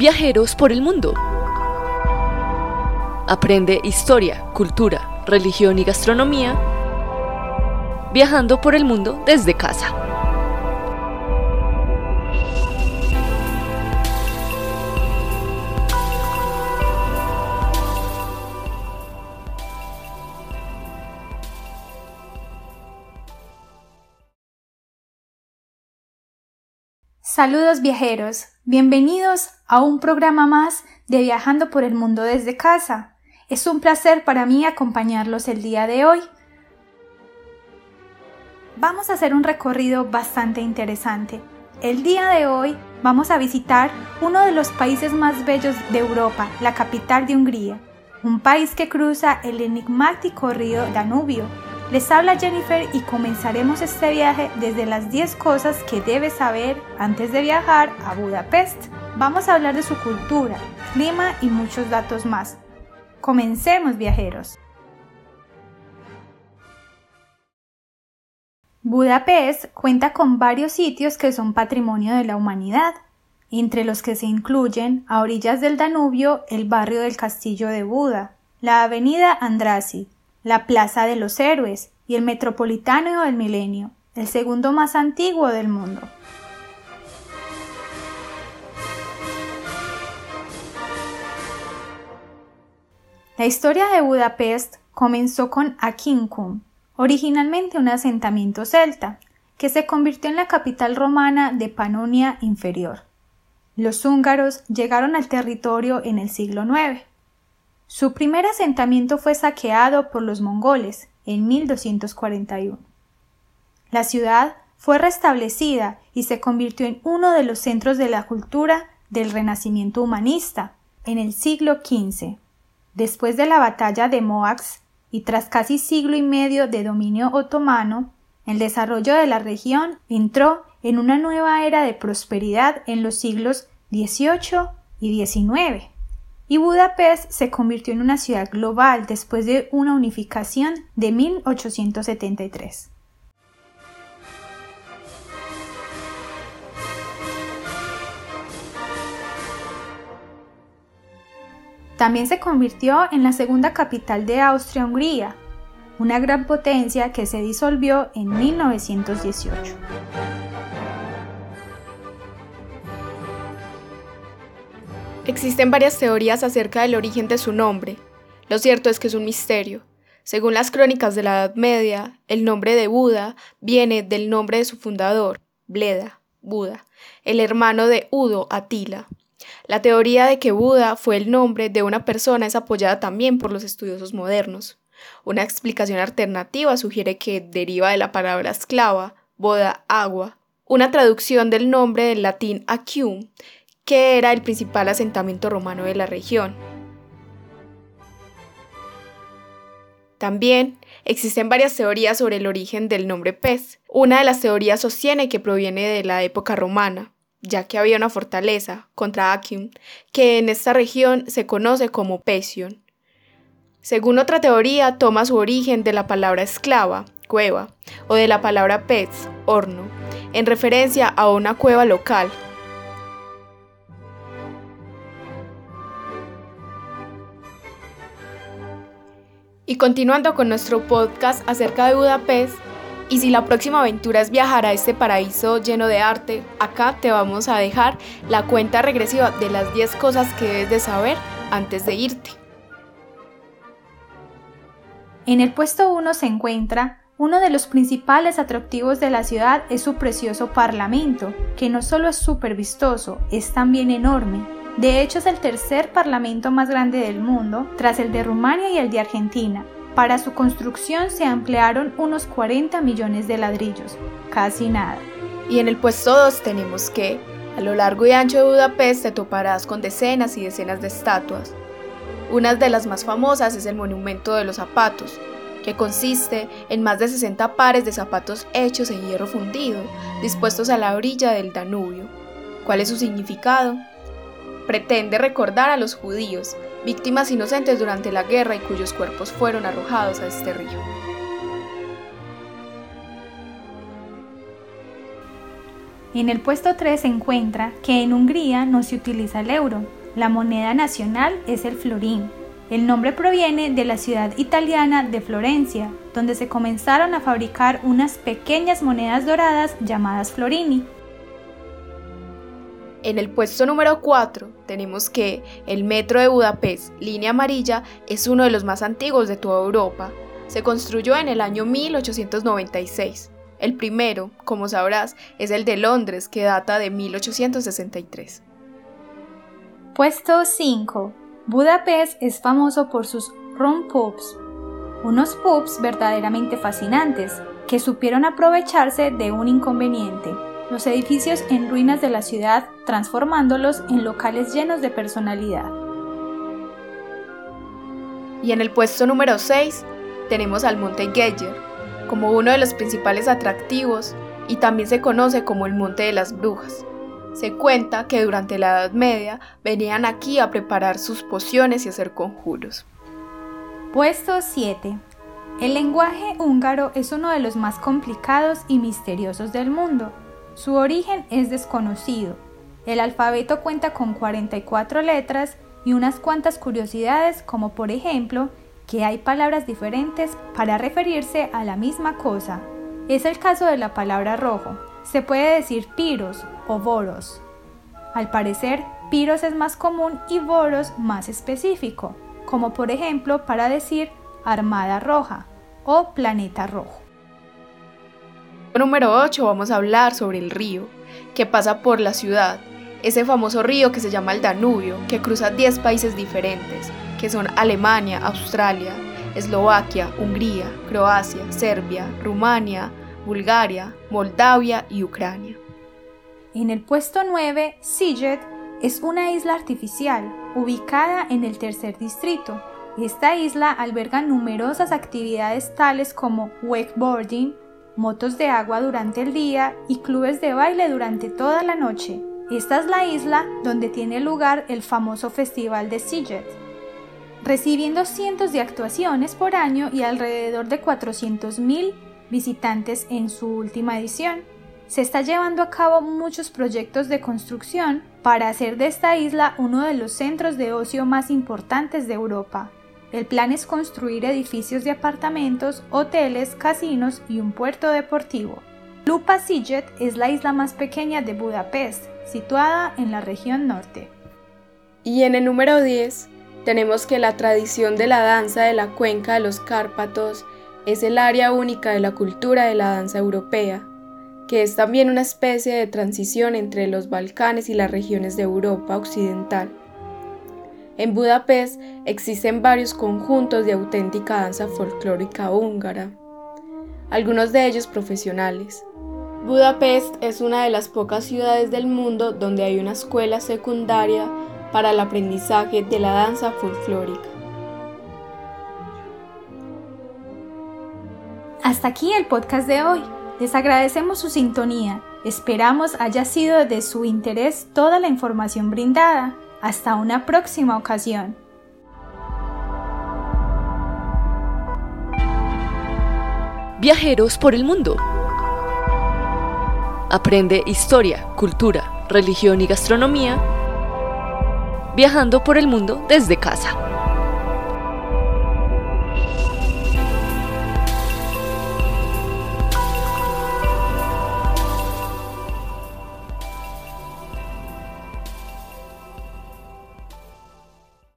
Viajeros por el mundo. Aprende historia, cultura, religión y gastronomía viajando por el mundo desde casa. Saludos viajeros, bienvenidos a un programa más de Viajando por el Mundo desde casa. Es un placer para mí acompañarlos el día de hoy. Vamos a hacer un recorrido bastante interesante. El día de hoy vamos a visitar uno de los países más bellos de Europa, la capital de Hungría, un país que cruza el enigmático río Danubio les habla Jennifer y comenzaremos este viaje desde las 10 cosas que debes saber antes de viajar a Budapest. Vamos a hablar de su cultura, clima y muchos datos más. Comencemos viajeros. Budapest cuenta con varios sitios que son patrimonio de la humanidad, entre los que se incluyen a orillas del Danubio el barrio del Castillo de Buda, la avenida Andrassy, la Plaza de los Héroes y el Metropolitano del Milenio, el segundo más antiguo del mundo. La historia de Budapest comenzó con Aquincum, originalmente un asentamiento celta, que se convirtió en la capital romana de Panonia Inferior. Los húngaros llegaron al territorio en el siglo IX. Su primer asentamiento fue saqueado por los mongoles en 1241. La ciudad fue restablecida y se convirtió en uno de los centros de la cultura del Renacimiento humanista en el siglo XV. Después de la batalla de Moax y tras casi siglo y medio de dominio otomano, el desarrollo de la región entró en una nueva era de prosperidad en los siglos XVIII y XIX y Budapest se convirtió en una ciudad global después de una unificación de 1873. También se convirtió en la segunda capital de Austria-Hungría, una gran potencia que se disolvió en 1918. Existen varias teorías acerca del origen de su nombre. Lo cierto es que es un misterio. Según las crónicas de la Edad Media, el nombre de Buda viene del nombre de su fundador, Bleda, Buda, el hermano de Udo, Atila. La teoría de que Buda fue el nombre de una persona es apoyada también por los estudiosos modernos. Una explicación alternativa sugiere que deriva de la palabra esclava, boda, agua, una traducción del nombre del latín acium, que era el principal asentamiento romano de la región. También existen varias teorías sobre el origen del nombre pez. Una de las teorías sostiene que proviene de la época romana, ya que había una fortaleza contra Acium que en esta región se conoce como Pesion. Según otra teoría, toma su origen de la palabra esclava, cueva, o de la palabra pez, horno, en referencia a una cueva local Y continuando con nuestro podcast acerca de Budapest, y si la próxima aventura es viajar a este paraíso lleno de arte, acá te vamos a dejar la cuenta regresiva de las 10 cosas que debes de saber antes de irte. En el puesto 1 se encuentra uno de los principales atractivos de la ciudad es su precioso parlamento, que no solo es súper vistoso, es también enorme, de hecho, es el tercer parlamento más grande del mundo, tras el de Rumania y el de Argentina. Para su construcción se emplearon unos 40 millones de ladrillos, casi nada. Y en el puesto 2 tenemos que, a lo largo y ancho de Budapest te toparás con decenas y decenas de estatuas. Una de las más famosas es el Monumento de los Zapatos, que consiste en más de 60 pares de zapatos hechos en hierro fundido, dispuestos a la orilla del Danubio. ¿Cuál es su significado? pretende recordar a los judíos, víctimas inocentes durante la guerra y cuyos cuerpos fueron arrojados a este río. En el puesto 3 se encuentra que en Hungría no se utiliza el euro. La moneda nacional es el florín. El nombre proviene de la ciudad italiana de Florencia, donde se comenzaron a fabricar unas pequeñas monedas doradas llamadas florini. En el puesto número 4 tenemos que el metro de Budapest, línea amarilla, es uno de los más antiguos de toda Europa. Se construyó en el año 1896. El primero, como sabrás, es el de Londres, que data de 1863. Puesto 5. Budapest es famoso por sus rum pubs, unos pubs verdaderamente fascinantes que supieron aprovecharse de un inconveniente, los edificios en ruinas de la ciudad transformándolos en locales llenos de personalidad. Y en el puesto número 6 tenemos al Monte Geiger, como uno de los principales atractivos y también se conoce como el Monte de las Brujas. Se cuenta que durante la Edad Media venían aquí a preparar sus pociones y hacer conjuros. Puesto 7. El lenguaje húngaro es uno de los más complicados y misteriosos del mundo. Su origen es desconocido. El alfabeto cuenta con 44 letras y unas cuantas curiosidades como por ejemplo que hay palabras diferentes para referirse a la misma cosa. Es el caso de la palabra rojo. Se puede decir piros o boros. Al parecer, piros es más común y boros más específico, como por ejemplo para decir armada roja o planeta rojo. Número 8 vamos a hablar sobre el río, que pasa por la ciudad, ese famoso río que se llama el Danubio, que cruza 10 países diferentes, que son Alemania, Australia, Eslovaquia, Hungría, Croacia, Serbia, Rumania, Bulgaria, Moldavia y Ucrania. En el puesto 9, Siget es una isla artificial ubicada en el tercer distrito. Esta isla alberga numerosas actividades tales como wakeboarding, motos de agua durante el día y clubes de baile durante toda la noche. Esta es la isla donde tiene lugar el famoso festival de Siget recibiendo cientos de actuaciones por año y alrededor de 400.000 visitantes en su última edición. Se está llevando a cabo muchos proyectos de construcción para hacer de esta isla uno de los centros de ocio más importantes de Europa. El plan es construir edificios de apartamentos, hoteles, casinos y un puerto deportivo. Lupa Siget es la isla más pequeña de Budapest, situada en la región norte. Y en el número 10 tenemos que la tradición de la danza de la cuenca de los Cárpatos es el área única de la cultura de la danza europea, que es también una especie de transición entre los Balcanes y las regiones de Europa occidental. En Budapest existen varios conjuntos de auténtica danza folclórica húngara, algunos de ellos profesionales. Budapest es una de las pocas ciudades del mundo donde hay una escuela secundaria para el aprendizaje de la danza folclórica. Hasta aquí el podcast de hoy. Les agradecemos su sintonía. Esperamos haya sido de su interés toda la información brindada. Hasta una próxima ocasión. Viajeros por el mundo. Aprende historia, cultura, religión y gastronomía viajando por el mundo desde casa.